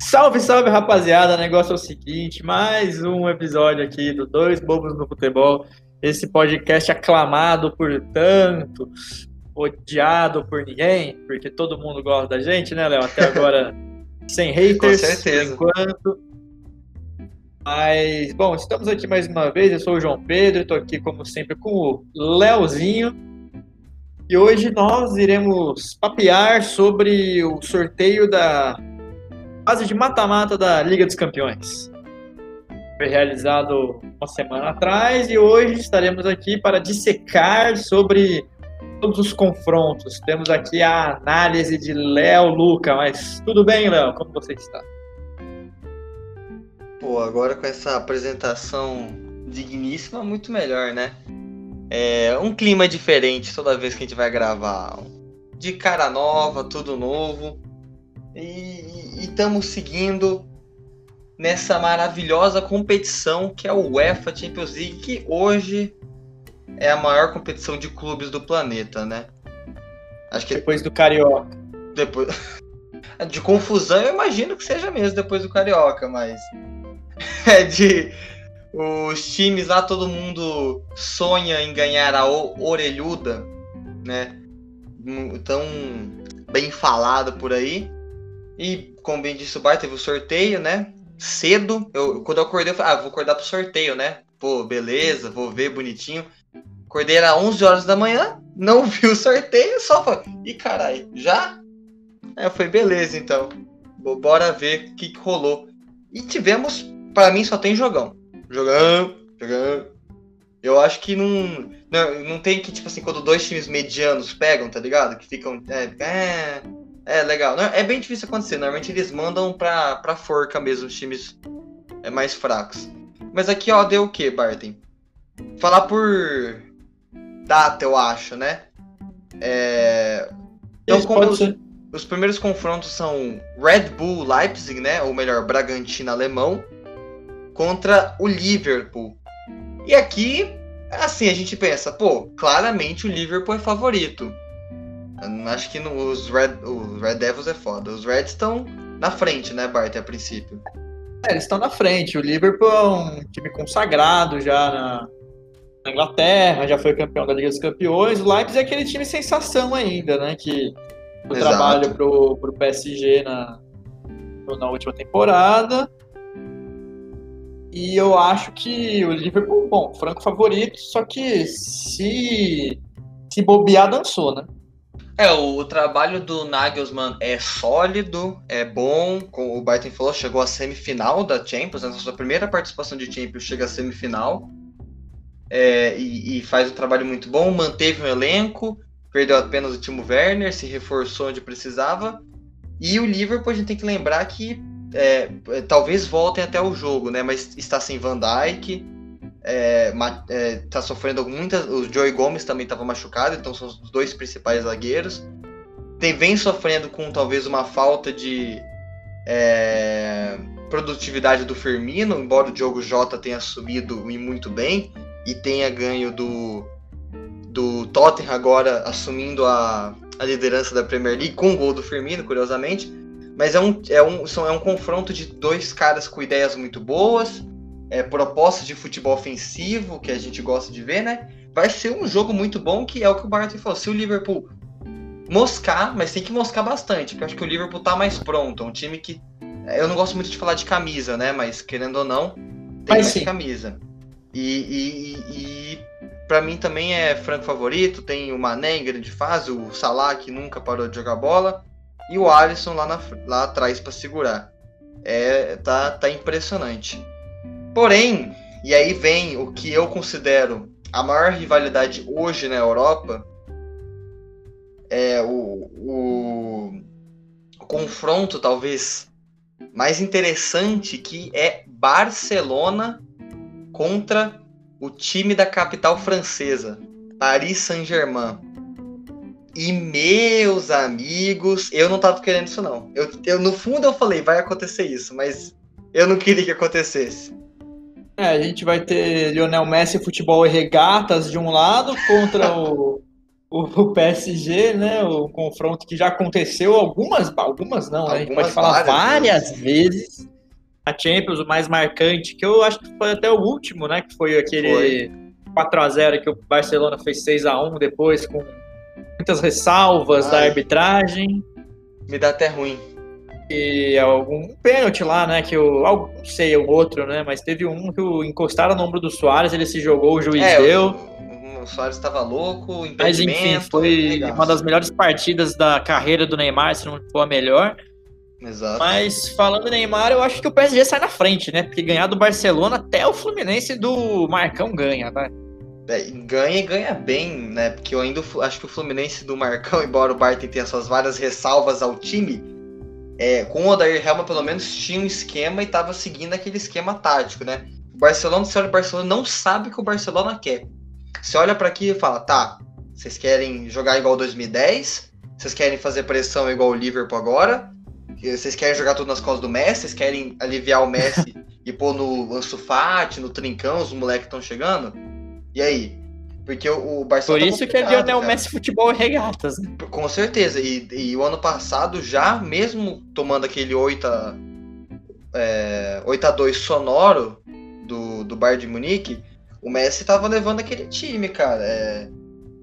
Salve, salve, rapaziada. O negócio é o seguinte: mais um episódio aqui do Dois Bobos no Futebol. Esse podcast aclamado por tantos, odiado por ninguém, porque todo mundo gosta da gente, né, Léo? Até agora sem haters. Com certeza. Por enquanto. Mas, bom, estamos aqui mais uma vez. Eu sou o João Pedro, estou aqui, como sempre, com o Léozinho. E hoje nós iremos papear sobre o sorteio da fase de mata-mata da Liga dos Campeões. Foi realizado uma semana atrás e hoje estaremos aqui para dissecar sobre todos os confrontos. Temos aqui a análise de Léo Luca, mas tudo bem, Léo? Como você está? Pô, agora com essa apresentação digníssima, muito melhor, né? É um clima diferente toda vez que a gente vai gravar. De cara nova, tudo novo. E estamos seguindo nessa maravilhosa competição que é o UEFA Champions League, que hoje é a maior competição de clubes do planeta, né? Acho que depois do Carioca. Depois de confusão, eu imagino que seja mesmo depois do Carioca, mas é de os times lá todo mundo sonha em ganhar a orelhuda, né? Tão bem falado por aí. E, como bem disse o Bar, teve o sorteio, né? Cedo. Eu, quando eu acordei, eu falei, ah, vou acordar pro sorteio, né? Pô, beleza, vou ver bonitinho. Acordei era 11 horas da manhã, não vi o sorteio, só falei, ih, caralho, já? Eu falei, beleza, então. Bora ver o que, que rolou. E tivemos, para mim, só tem jogão. Jogão, jogão. Eu acho que não, não. Não tem que, tipo assim, quando dois times medianos pegam, tá ligado? Que ficam. É, é é, legal. É bem difícil acontecer. Normalmente eles mandam pra, pra forca mesmo os times é, mais fracos. Mas aqui, ó, deu o que, Barton? Falar por data, eu acho, né? É... Então, como os, os, primeiros confrontos são Red Bull Leipzig, né? Ou melhor, Bragantino alemão, contra o Liverpool. E aqui, assim, a gente pensa, pô, claramente o Liverpool é favorito. Acho que no, os, Red, os Red Devils é foda. Os Reds estão na frente, né, Bart, a princípio. É, eles estão na frente. O Liverpool é um time consagrado já na, na, Inglaterra, já foi campeão da Liga dos Campeões. O Leipzig é aquele time sensação ainda, né? Que o Exato. trabalho pro, pro PSG na, na última temporada. E eu acho que o Liverpool, bom, franco favorito, só que se, se bobear, dançou, né? É, o, trabalho do Nagelsmann é sólido, é bom. Como o Barton falou, chegou à semifinal da Champions, na sua primeira participação de Champions chega à semifinal. É, e, e, faz um trabalho muito bom, manteve o um elenco, perdeu apenas o Timo Werner, se reforçou onde precisava. E o Liverpool a gente tem que lembrar que é, é talvez voltem até o jogo, né? Mas está sem Van Dijk é, é, tá sofrendo muitas. O Joey Gomes também estava machucado, então são os dois principais zagueiros. Tem, vem sofrendo com talvez uma falta de é, produtividade do Firmino, embora o Diogo Jota tenha subido muito bem e tenha ganho do, do Tottenham agora assumindo a, a liderança da Premier League com o gol do Firmino, curiosamente. Mas é um, é, um, é um confronto de dois caras com ideias muito boas, é, propostas de futebol ofensivo que a gente gosta de ver, né? Vai ser um jogo muito bom, que é o que o Barton falou. Se o Liverpool moscar, mas tem que moscar bastante, porque eu acho que o Liverpool tá mais pronto. É um time que. Eu não gosto muito de falar de camisa, né? Mas querendo ou não, tem mas mais camisa. E, e, e para mim também é franco favorito. Tem o Mané em grande fase, o Salah que nunca parou de jogar bola, e o Alisson lá, na, lá atrás para segurar. É, tá, tá impressionante. Porém, e aí vem o que eu considero a maior rivalidade hoje na Europa, é o, o, o confronto talvez mais interessante que é Barcelona contra o time da capital francesa, Paris Saint-Germain. E meus amigos, eu não tava querendo isso não. Eu, eu, no fundo eu falei, vai acontecer isso, mas eu não queria que acontecesse. É, a gente vai ter Lionel Messi futebol e regatas de um lado contra o o PSG, né? O confronto que já aconteceu algumas, algumas não, né? A gente pode falar várias vezes. vezes. A Champions, o mais marcante, que eu acho que foi até o último, né? Que foi aquele 4x0 que o Barcelona fez 6x1 depois, com muitas ressalvas Ai. da arbitragem. Me dá até ruim. E algum pênalti lá, né? Que eu não sei o outro, né? Mas teve um que o encostaram no ombro do Soares, ele se jogou, o juiz é, deu. O, o Soares estava louco, Mas enfim, foi uma das melhores partidas da carreira do Neymar, se não for a melhor. Exato. Mas falando em Neymar, eu acho que o PSG sai na frente, né? Porque ganhar do Barcelona até o Fluminense do Marcão ganha, né? É, ganha e ganha bem, né? Porque eu ainda acho que o Fluminense do Marcão, embora o Barton tenha suas várias ressalvas ao time, é, com o Odair Helma pelo menos tinha um esquema e estava seguindo aquele esquema tático, né? O Barcelona, você olha o Barcelona, não sabe o que o Barcelona quer. Você olha para aqui e fala, tá, vocês querem jogar igual 2010? Vocês querem fazer pressão igual o Liverpool agora? Vocês querem jogar tudo nas costas do Messi? Vocês querem aliviar o Messi e pôr no Ansu Fati, no Trincão, os moleques estão chegando? E aí? Porque o, Barcelona. Por tá isso tá que é Lionel Messi Futebol e Regatas. Né? Com certeza. E, e, o ano passado, já mesmo tomando aquele 8 a, é, 8 a 2 sonoro do, do Bayern de Munique, o Messi tava levando aquele time, cara. É,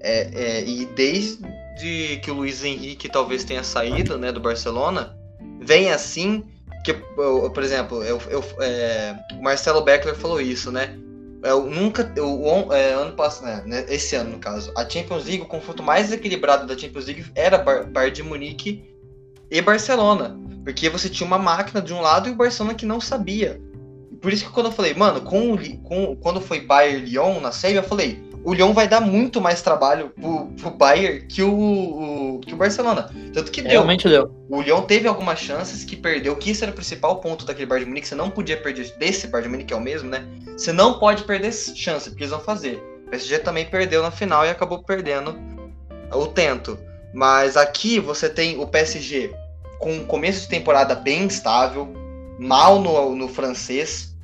é, é, e desde que o Luiz Henrique talvez tenha saído né, do Barcelona, vem assim. Que, por exemplo, eu, eu, é, o Marcelo Beckler falou isso, né? Eu nunca. Eu, é, ano passado, né, esse ano no caso, a Champions League, o confronto mais equilibrado da Champions League era Bar de Munique e Barcelona. Porque você tinha uma máquina de um lado e o Barcelona que não sabia. Por isso que quando eu falei, mano, com, com, quando foi Bayern Lyon na série, eu falei, o Lyon vai dar muito mais trabalho pro, pro Bayern que o, o, que o Barcelona. Tanto que deu. Realmente deu. O Lyon teve algumas chances que perdeu, que isso era o principal ponto daquele Bayern de Munique. Você não podia perder desse Bayern de Munique, que é o mesmo, né? Você não pode perder chance, porque eles vão fazer. O PSG também perdeu na final e acabou perdendo o tento. Mas aqui você tem o PSG com um começo de temporada bem estável, mal no, no francês,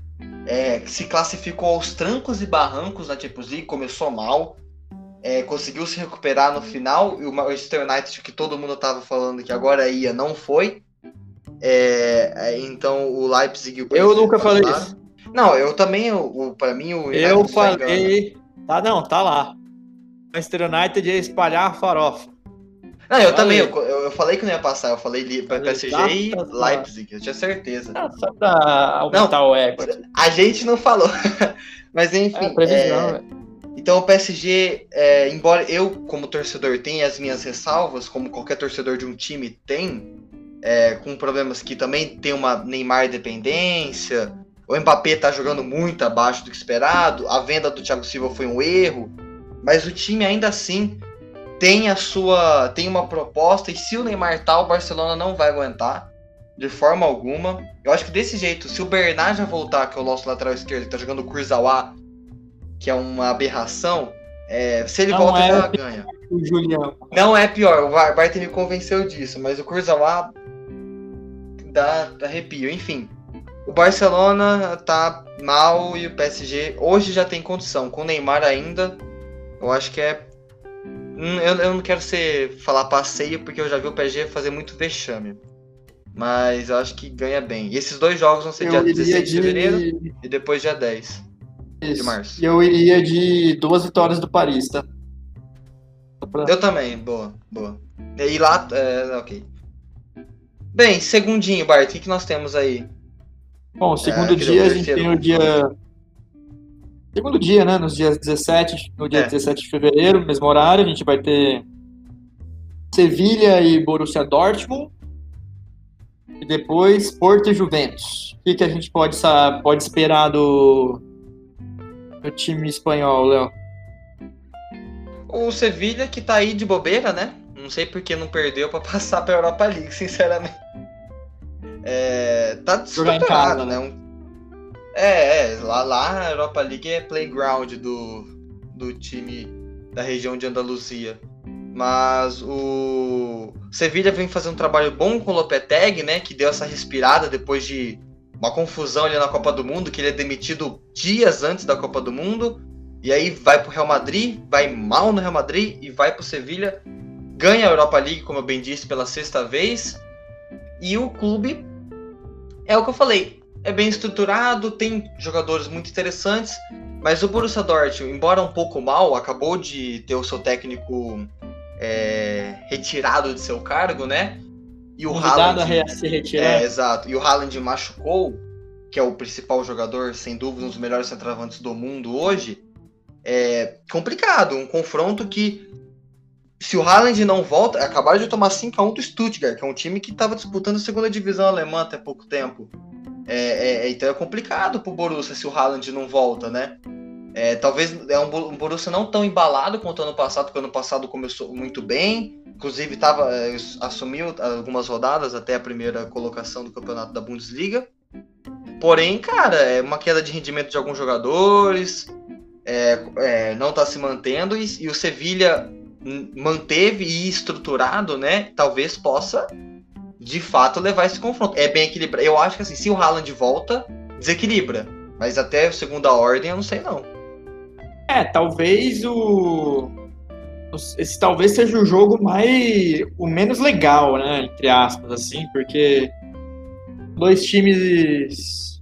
é, se classificou aos trancos e barrancos na Champions League, começou mal, é, conseguiu se recuperar no final, e o Manchester United, que todo mundo estava falando que agora ia, não foi. É, é então o Leipzig... O eu nunca falei isso. Não, eu também, o, para mim o United Eu falei... Tá, não, tá lá. Manchester United ia espalhar a farofa. Não, eu também, eu, eu, falei que não ia passar, eu falei para PSG e Leipzig, eu tinha certeza. Ah, só pra aumentar não, o ego. A gente não falou. Mas enfim. É, é... Então o PSG, é, embora eu, como torcedor, tenha as minhas ressalvas, como qualquer torcedor de um time tem, é, com problemas que também tem uma Neymar dependência, o Mbappé tá jogando muito abaixo do que esperado, a venda do Thiago Silva foi um erro, mas o time ainda assim tem a sua tem uma proposta e se o Neymar tá, o Barcelona não vai aguentar de forma alguma. Eu acho que desse jeito, se o Bernard já voltar, que é o nosso lateral esquerdo, que tá jogando o Kurzawa, que é uma aberração, é, se ele não volta, é já ganha. Julião. Não é pior, o Barton me convenceu disso, mas o Kurzawa dá arrepio. Enfim, o Barcelona tá mal e o PSG hoje já tem condição. Com o Neymar ainda, eu acho que é eu, eu não quero ser falar passeio, porque eu já vi o PSG fazer muito vexame. Mas eu acho que ganha bem. E esses dois jogos vão ser eu dia 16 de fevereiro e depois dia 10 Isso. de março. E eu iria de duas vitórias do Paris, tá? Pra... Eu também, boa, boa. E lá, é, ok. Bem, segundinho, Bart, o que, que nós temos aí? Bom, segundo é, dia a gente tem o dia segundo dia, né? Nos dias 17, no dia é. 17 de fevereiro, mesmo horário, a gente vai ter Sevilha e Borussia Dortmund. E depois Porto e Juventus. O que, que a gente pode, pode esperar do, do time espanhol, Léo? O Sevilha que tá aí de bobeira, né? Não sei porque não perdeu para passar pra Europa League, sinceramente. É, tá desesperado, né? né? Um é, é lá, lá a Europa League é playground do, do time da região de Andaluzia. Mas o Sevilla vem fazendo um trabalho bom com o Lopetegui, né? Que deu essa respirada depois de uma confusão ali na Copa do Mundo, que ele é demitido dias antes da Copa do Mundo. E aí vai pro Real Madrid, vai mal no Real Madrid e vai pro Sevilha, ganha a Europa League, como eu bem disse, pela sexta vez. E o clube é o que eu falei, é bem estruturado, tem jogadores muito interessantes, mas o Borussia Dortmund, embora um pouco mal, acabou de ter o seu técnico é, retirado de seu cargo, né? E o Haaland, a se retirar. É, exato. E o Haaland machucou, que é o principal jogador, sem dúvida, um dos melhores centroavantes do mundo hoje. É complicado, um confronto que se o Haaland não volta, acabaram de tomar 5x1 do Stuttgart, que é um time que estava disputando a segunda divisão alemã até pouco tempo. É, é, é, então é complicado pro Borussia se o Haaland não volta, né? É, talvez é um, um Borussia não tão embalado quanto ano passado, porque ano passado começou muito bem. Inclusive tava, é, assumiu algumas rodadas até a primeira colocação do campeonato da Bundesliga. Porém, cara, é uma queda de rendimento de alguns jogadores, é, é, não está se mantendo e, e o Sevilha manteve e estruturado, né? Talvez possa de fato levar esse confronto. É bem equilibrado. Eu acho que assim, se o Haaland volta, desequilibra. Mas até segunda ordem eu não sei não. É, talvez o. Esse talvez seja o jogo mais. o menos legal, né? Entre aspas, assim, porque dois times.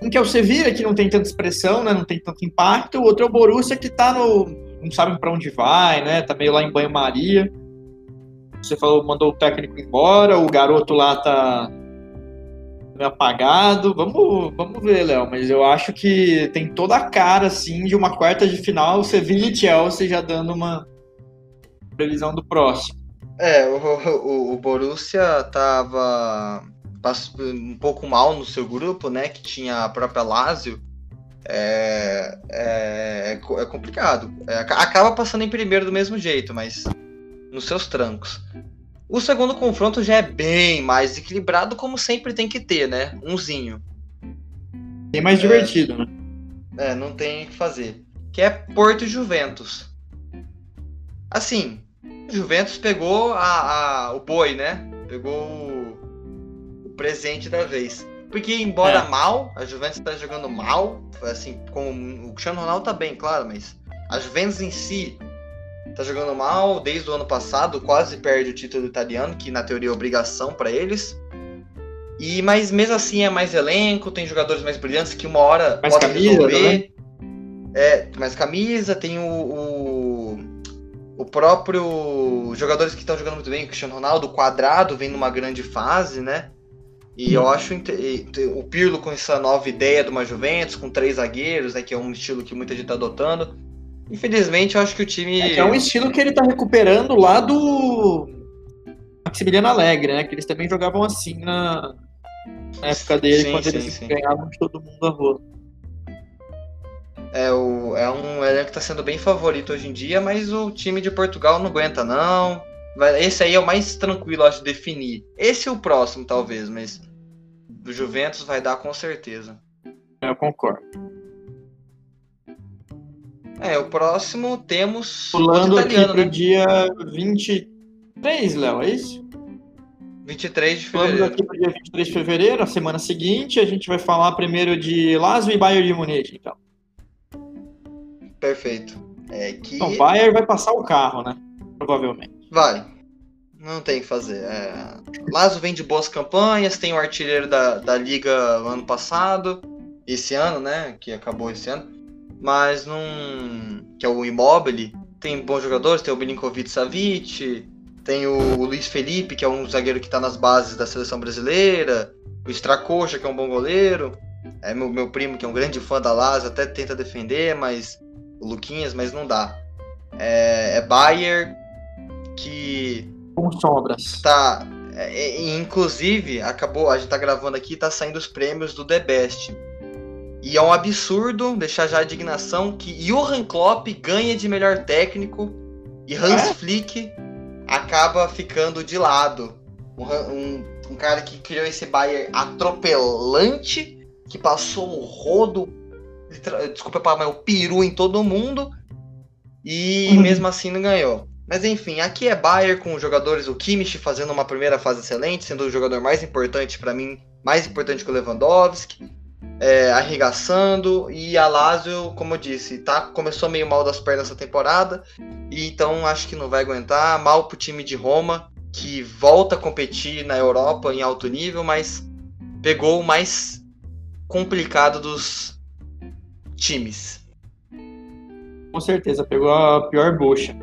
Um que é o Sevilla, que não tem tanta expressão, né? Não tem tanto impacto, o outro é o Borussia que tá no. não sabe para onde vai, né? Tá meio lá em banho-maria. Você falou, mandou o técnico embora, o garoto lá tá apagado. Vamos, vamos ver, Léo, mas eu acho que tem toda a cara, assim, de uma quarta de final, Sevilla e Chelsea já dando uma previsão do próximo. É, o, o, o Borussia tava um pouco mal no seu grupo, né, que tinha a própria Lazio, é, é, é complicado. É, acaba passando em primeiro do mesmo jeito, mas nos seus trancos. O segundo confronto já é bem mais equilibrado, como sempre tem que ter, né? Umzinho. Bem mais é, divertido, né? É, não tem o que fazer. Que é Porto e Juventus. Assim, Juventus pegou a, a, o boi, né? Pegou o, o presente da vez. Porque, embora é. mal, a Juventus está jogando mal, assim, com o Cristiano Ronaldo tá bem, claro, mas a Juventus em si tá jogando mal desde o ano passado, quase perde o título italiano, que na teoria é obrigação para eles. E mas mesmo assim é mais elenco, tem jogadores mais brilhantes que uma hora mais podem camisa, resolver. É, mais camisa, tem o, o, o próprio jogadores que estão jogando muito bem, o Cristiano Ronaldo, Quadrado vem numa grande fase, né? E eu acho o Pirlo com essa nova ideia de uma Juventus, com três zagueiros, né, que é um estilo que muita gente está adotando. Infelizmente, eu acho que o time. É, é um estilo que ele tá recuperando lá do Maximiliano Alegre, né? Que eles também jogavam assim na, na época dele, sim, quando sim, eles sim. ganhavam de todo mundo a rua. É, o, é um elenco que tá sendo bem favorito hoje em dia, mas o time de Portugal não aguenta, não. Esse aí é o mais tranquilo, acho, de definir. Esse é o próximo, talvez, mas do Juventus vai dar com certeza. Eu concordo. É, o próximo temos Pulando o aqui pro né? dia 23, Léo, é isso? 23 de fevereiro. Pulando aqui pro dia 23 de fevereiro, a semana seguinte, a gente vai falar primeiro de Lazio e Bayern de Munique, então. Perfeito. É que... Então, Bayern vai passar o carro, né? Provavelmente. Vai. Não tem o que fazer. É... Lazio vem de boas campanhas, tem o artilheiro da, da Liga ano passado, esse ano, né? Que acabou esse ano mas não. que é o Immobile, tem bons jogadores, tem o Milinkovic Savic, tem o Luiz Felipe, que é um zagueiro que está nas bases da seleção brasileira, o Stracocha, que é um bom goleiro, é meu, meu primo, que é um grande fã da Lazio, até tenta defender, mas o Luquinhas, mas não dá. É, é Bayer, que. Com sobras. Tá. É, inclusive, acabou, a gente tá gravando aqui, tá saindo os prêmios do The Best. E é um absurdo deixar já a indignação que Johan Klopp ganha de melhor técnico e Hans é? Flick acaba ficando de lado. Um, um, um, cara que criou esse Bayern atropelante, que passou o rodo, desculpa mas o peru em todo mundo, e uhum. mesmo assim não ganhou. Mas enfim, aqui é Bayern com os jogadores, o Kimmich fazendo uma primeira fase excelente, sendo o jogador mais importante para mim, mais importante que o Lewandowski. É, arregaçando e a Lazio, como eu disse, tá, começou meio mal das pernas essa temporada e então acho que não vai aguentar. Mal pro time de Roma, que volta a competir na Europa em alto nível, mas pegou o mais complicado dos times. Com certeza, pegou a pior bucha.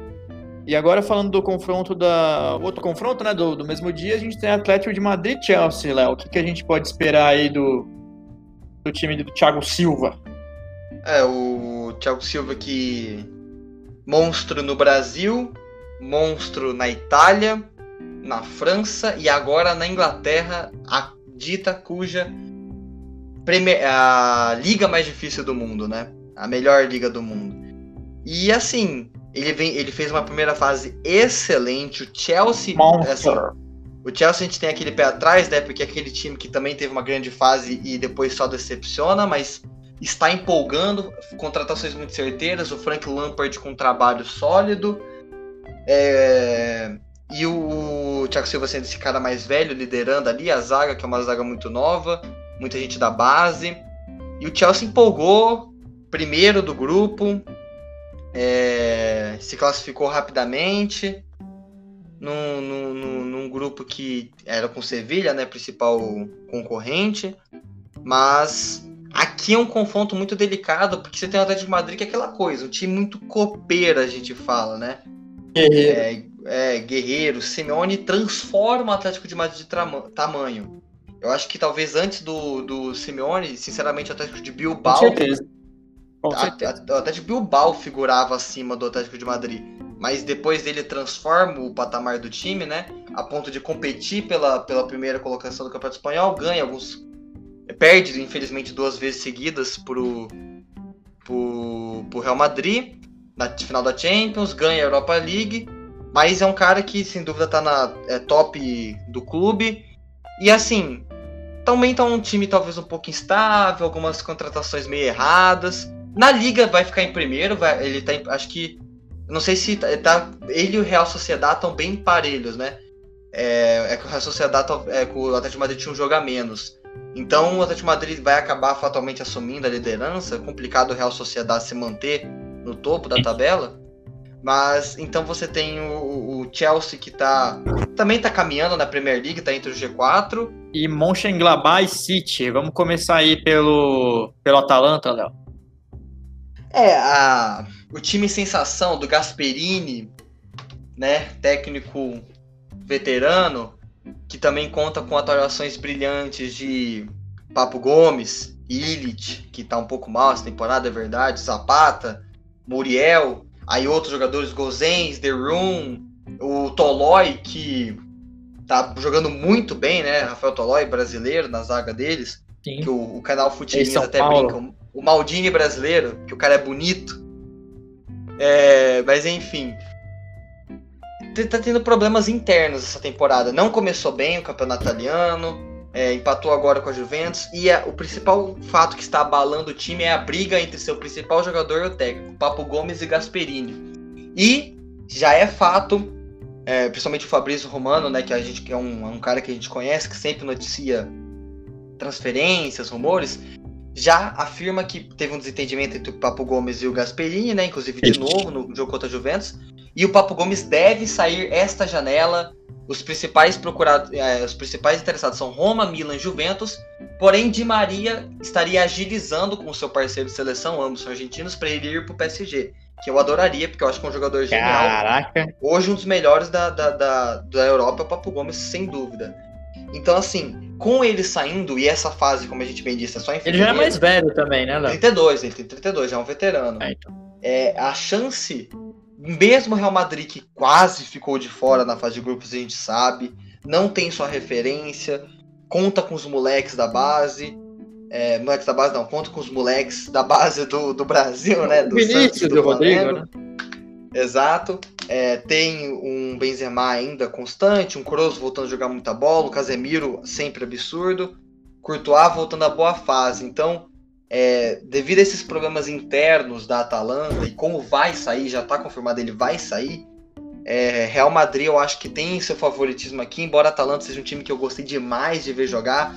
E agora falando do confronto da. Outro confronto, né? Do, do mesmo dia, a gente tem Atlético de Madrid Chelsea, Léo. O que, que a gente pode esperar aí do, do time do Thiago Silva? É, o Thiago Silva que. Monstro no Brasil, monstro na Itália, na França e agora na Inglaterra, a dita cuja a liga mais difícil do mundo, né? A melhor liga do mundo. E assim, ele, vem, ele fez uma primeira fase excelente. O Chelsea. Assim, o Chelsea a gente tem aquele pé atrás, né? Porque é aquele time que também teve uma grande fase e depois só decepciona, mas está empolgando. Contratações muito certeiras. O Frank Lampard com um trabalho sólido. É, e o Thiago Silva sendo esse cara mais velho, liderando ali a zaga, que é uma zaga muito nova, muita gente da base. E o Chelsea empolgou, primeiro do grupo, é, se classificou rapidamente num, num, num, grupo que era com Sevilha, né, principal concorrente. Mas aqui é um confronto muito delicado, porque você tem o Atlético de Madrid que é aquela coisa, um time muito copeiro, a gente fala, né? É, é, Guerreiro, Simeone transforma o Atlético de Madrid de tamanho. Eu acho que talvez antes do, do Simeone, sinceramente, o Atlético de Bilbao. Com certeza. Com certeza. o Atlético de Bilbao figurava acima do Atlético de Madrid. Mas depois dele transforma o patamar do time, né? A ponto de competir pela, pela primeira colocação do Campeonato Espanhol, ganha alguns. Perde, infelizmente, duas vezes seguidas pro, pro, pro Real Madrid na final da Champions, ganha a Europa League mas é um cara que, sem dúvida, tá na é, top do clube. E assim, também tá um time talvez um pouco instável, algumas contratações meio erradas. Na liga vai ficar em primeiro, vai, ele tá em, acho que não sei se tá, tá ele e o Real Sociedade estão bem parelhos, né? É, é, que o Real Sociedade é, que o Atlético Madrid tinha um jogo a menos. Então o Atlético de Madrid vai acabar fatalmente assumindo a liderança. Complicado o Real Sociedade se manter no topo da tabela. Mas então você tem o, o, Chelsea que tá também tá caminhando na Premier League, tá entre o G4. E Mönchengladbach e City. Vamos começar aí pelo pelo Atalanta, Léo. É, a, o time sensação do Gasperini, né, técnico veterano, que também conta com atuações brilhantes de Papo Gomes, Illich, que tá um pouco mal essa temporada, é verdade, Zapata, Muriel, Aí outros jogadores, Gozens, The Room, o Tolói, que tá jogando muito bem, né? Rafael Tolói, brasileiro, na zaga deles. Sim. Que o, o canal Futirinhas até Paulo. brinca. O Maldini brasileiro, que o cara é bonito. É, mas enfim. Tá tendo problemas internos essa temporada. Não começou bem o campeonato italiano é, empatou agora com a Juventus. E é, o principal fato que está abalando o time é a briga entre seu principal jogador e o técnico, Papo Gomes e Gasperini. E já é fato, é, principalmente o Fabrício Romano, né, que a gente que é um, é um cara que a gente conhece, que sempre noticia transferências, rumores, já afirma que teve um desentendimento entre o Papo Gomes e o Gasperini, né? Inclusive de novo no jogo contra a Juventus. E o Papo Gomes deve sair esta janela os principais procurados, é, os principais interessados são Roma, Milan e Juventus. Porém, Di Maria estaria agilizando com o seu parceiro de seleção, ambos são argentinos, para ele ir para o PSG. Que eu adoraria, porque eu acho que é um jogador genial. Caraca! Hoje, um dos melhores da, da, da, da Europa é o Papo Gomes, sem dúvida. Então, assim, com ele saindo, e essa fase, como a gente bem disse, é só em Ele já é mais velho também, né, Léo? 32, ele tem 32, já é um veterano. É, então. é, a chance mesmo o Real Madrid que quase ficou de fora na fase de grupos, a gente sabe, não tem sua referência, conta com os moleques da base. É, moleques da base não, conta com os moleques da base do, do Brasil, né? Do Vinícius do, do Rodrigo, né? Exato. É, tem um Benzema ainda constante, um Kroos voltando a jogar muita bola, o Casemiro sempre absurdo, Courtois voltando a boa fase. Então, é, devido a esses problemas internos da Atalanta e como vai sair, já está confirmado, ele vai sair. É, Real Madrid eu acho que tem seu favoritismo aqui, embora a Atalanta seja um time que eu gostei demais de ver jogar.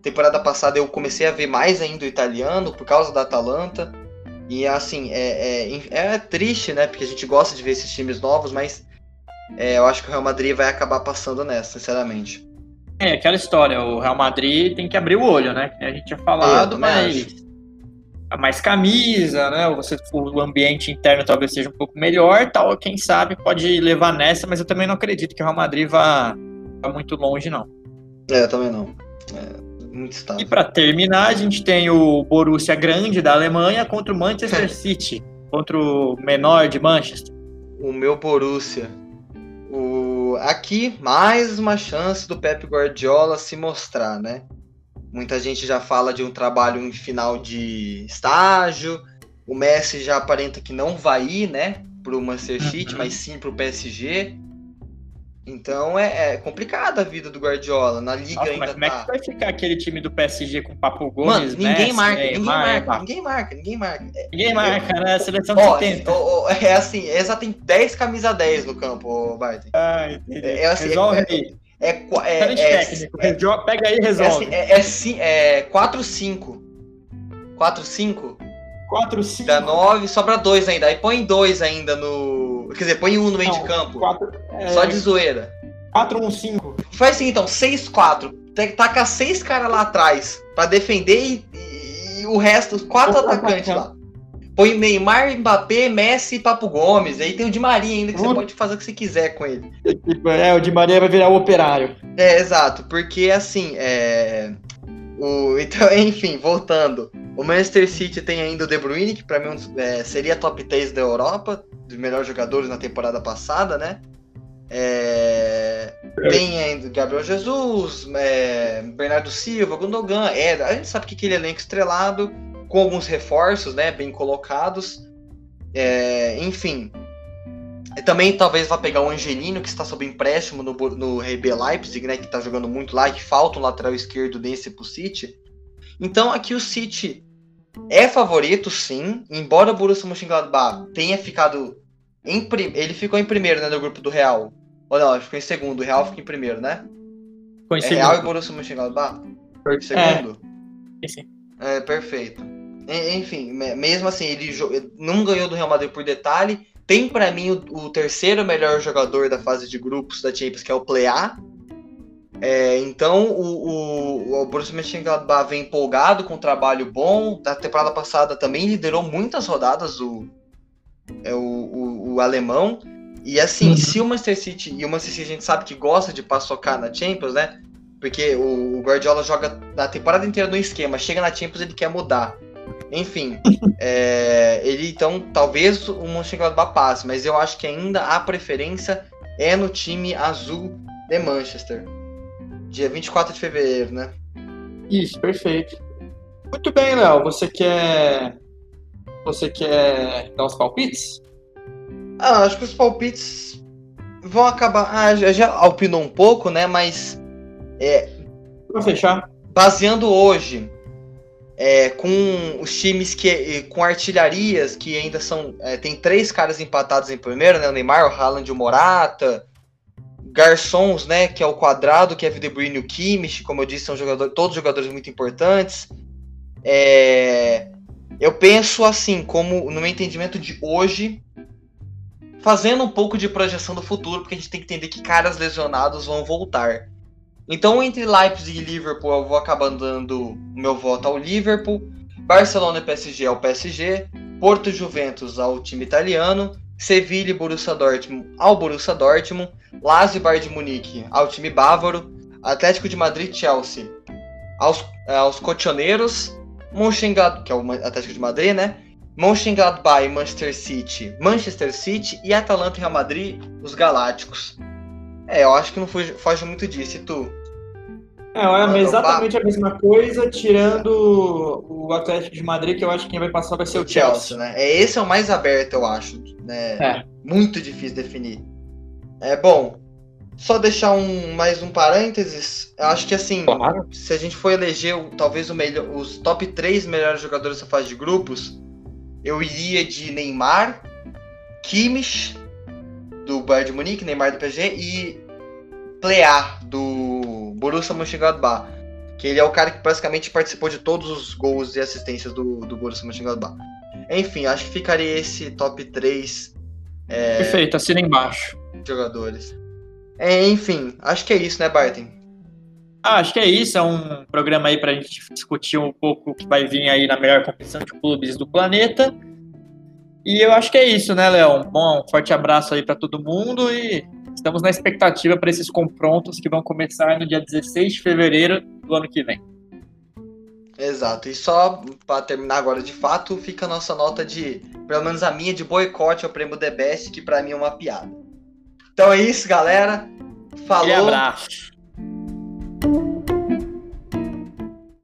Temporada passada eu comecei a ver mais ainda o italiano por causa da Atalanta. E assim, é, é, é triste, né? Porque a gente gosta de ver esses times novos, mas é, eu acho que o Real Madrid vai acabar passando nessa, sinceramente. É, aquela história, o Real Madrid tem que abrir o olho, né? Que a gente tinha falado, mas mais camisa, né? Você, o ambiente interno talvez seja um pouco melhor, tal. Quem sabe pode levar nessa, mas eu também não acredito que o Real Madrid vá, vá muito longe, não. É, eu também não. É muito estável. E para terminar, a gente tem o Borussia Grande da Alemanha contra o Manchester City, contra o menor de Manchester. O meu Borussia. O... Aqui, mais uma chance do Pep Guardiola se mostrar, né? Muita gente já fala de um trabalho em final de estágio. O Messi já aparenta que não vai ir, né? Para o Manchester City, uhum. mas sim para o PSG. Então é, é complicada a vida do Guardiola. Na liga Nossa, ainda mas como tá... é que vai ficar aquele time do PSG com Papo Gomes, Mano, ninguém Messi, marca, ninguém marca, ninguém marca, ninguém marca. Ninguém marca, né? A seleção ó, 70. Ó, ó, é assim, essa tem 10 camisa 10 no campo, Bart. Ah, entendi. É, é assim, Resolve é, aí. É, é, é, técnico. É, Pega aí e resolve. É, assim, é, é 4-5. 4-5? 4-5. Dá 9, sobra 2 ainda. Aí põe 2 ainda no. Quer dizer, põe 1 um no meio Não, de campo. Quatro, é... Só de zoeira. 4-1-5. Faz assim então, 6-4. Taca 6 caras lá atrás pra defender e, e, e o resto, os 4 atacantes lá. Põe Neymar, Mbappé, Messi e Papo Gomes. Aí tem o Di Maria ainda, que você pode fazer o que você quiser com ele. É, o Di Maria vai virar o operário. É, exato. Porque, assim, é... O... Então, enfim, voltando. O Manchester City tem ainda o De Bruyne, que para mim é, seria top 3 da Europa, dos melhores jogadores na temporada passada, né? É... Tem ainda Gabriel Jesus, é... Bernardo Silva, Gundogan. É, a gente sabe que aquele elenco estrelado com alguns reforços, né, bem colocados. É, enfim, também talvez vá pegar o Angelino, que está sob empréstimo no, no RB Leipzig, né, que está jogando muito lá, que falta um lateral esquerdo desse pro City. Então aqui o City é favorito, sim, embora o Borussia Mönchengladbach tenha ficado em ele ficou em primeiro, né, no grupo do Real. Ou não, ele ficou em segundo, o Real ficou em primeiro, né? Ficou em é segundo. Real e Borussia Mönchengladbach? Em segundo? É. Sim. É, perfeito. Enfim, mesmo assim, ele não ganhou do Real Madrid por detalhe. Tem para mim o, o, terceiro melhor jogador da fase de grupos da Champions, que é o Plea. É, então o, o, o Borussia Mönchengladbach vem empolgado com um trabalho bom. Da temporada passada também liderou muitas rodadas o, é, o, o, o alemão. E assim, uhum. se o Manchester City, e o Manchester City a gente sabe que gosta de paçocar na Champions, né? Porque o Guardiola joga a temporada inteira no esquema, chega na Champions ele quer mudar. Enfim, é, ele então talvez o Mönchengladbach passe, mas eu acho que ainda a preferência é no time azul de Manchester. Dia 24 de fevereiro, né? Isso, perfeito. Muito bem, Léo. Você quer. Você quer dar os palpites? Ah, acho que os palpites vão acabar. Ah, já, já opinou um pouco, né? Mas. É, Pra fechar. Baseando hoje é, com os times que com artilharias que ainda são é, tem três caras empatados em primeiro, né? O Neymar, o Haaland e o Morata, garçons, né? Que é o Quadrado, que é o De Bruyne e o Kimmich, como eu disse, são jogadores, todos jogadores muito importantes. É, eu penso assim, como no meu entendimento de hoje, fazendo um pouco de projeção do futuro, porque a gente tem que entender que caras lesionados vão voltar. Então, entre Leipzig e Liverpool, eu vou acabar dando meu voto ao Liverpool. Barcelona e PSG ao PSG. Porto e Juventus ao time italiano. Sevilha e Borussia Dortmund ao Borussia Dortmund. Lazio e Bayern de Munique ao time bávaro. Atlético de Madrid e Chelsea aos, aos cotioneiros. Mönchengladbach, que é o Atlético de Madrid, né? Mönchengladbach e Manchester City, Manchester City e Atalanta e Real Madrid, os Galácticos. É, eu acho que não foge, foge muito disso. E tu? É, é exatamente a mesma coisa, tirando o Atlético de Madrid, que eu acho que quem vai passar vai ser o, o Chelsea. Chelsea. né? É, esse é o mais aberto, eu acho. Né? É. Muito difícil definir. É bom. Só deixar um mais um parênteses. Eu acho que assim, claro. se a gente for eleger talvez o melhor, os top 3 melhores jogadores da fase de grupos, eu iria de Neymar, Kimmich, do Bayern de Munique, Neymar do PSG, e Plea, do Borussia Mönchengladbach. Que ele é o cara que basicamente participou de todos os gols e assistências do, do Borussia Mönchengladbach. Enfim, acho que ficaria esse top 3 é, Perfeito, assina embaixo. Jogadores. É, enfim, acho que é isso, né, Barton? Ah, acho que é isso. É um programa aí para a gente discutir um pouco o que vai vir aí na melhor competição de clubes do planeta. E eu acho que é isso, né, Léo? Bom, um forte abraço aí para todo mundo e estamos na expectativa para esses confrontos que vão começar no dia 16 de fevereiro do ano que vem. Exato. E só para terminar agora de fato, fica a nossa nota de, pelo menos a minha, de boicote ao prêmio The Best, que para mim é uma piada. Então é isso, galera. Falou. E abraço.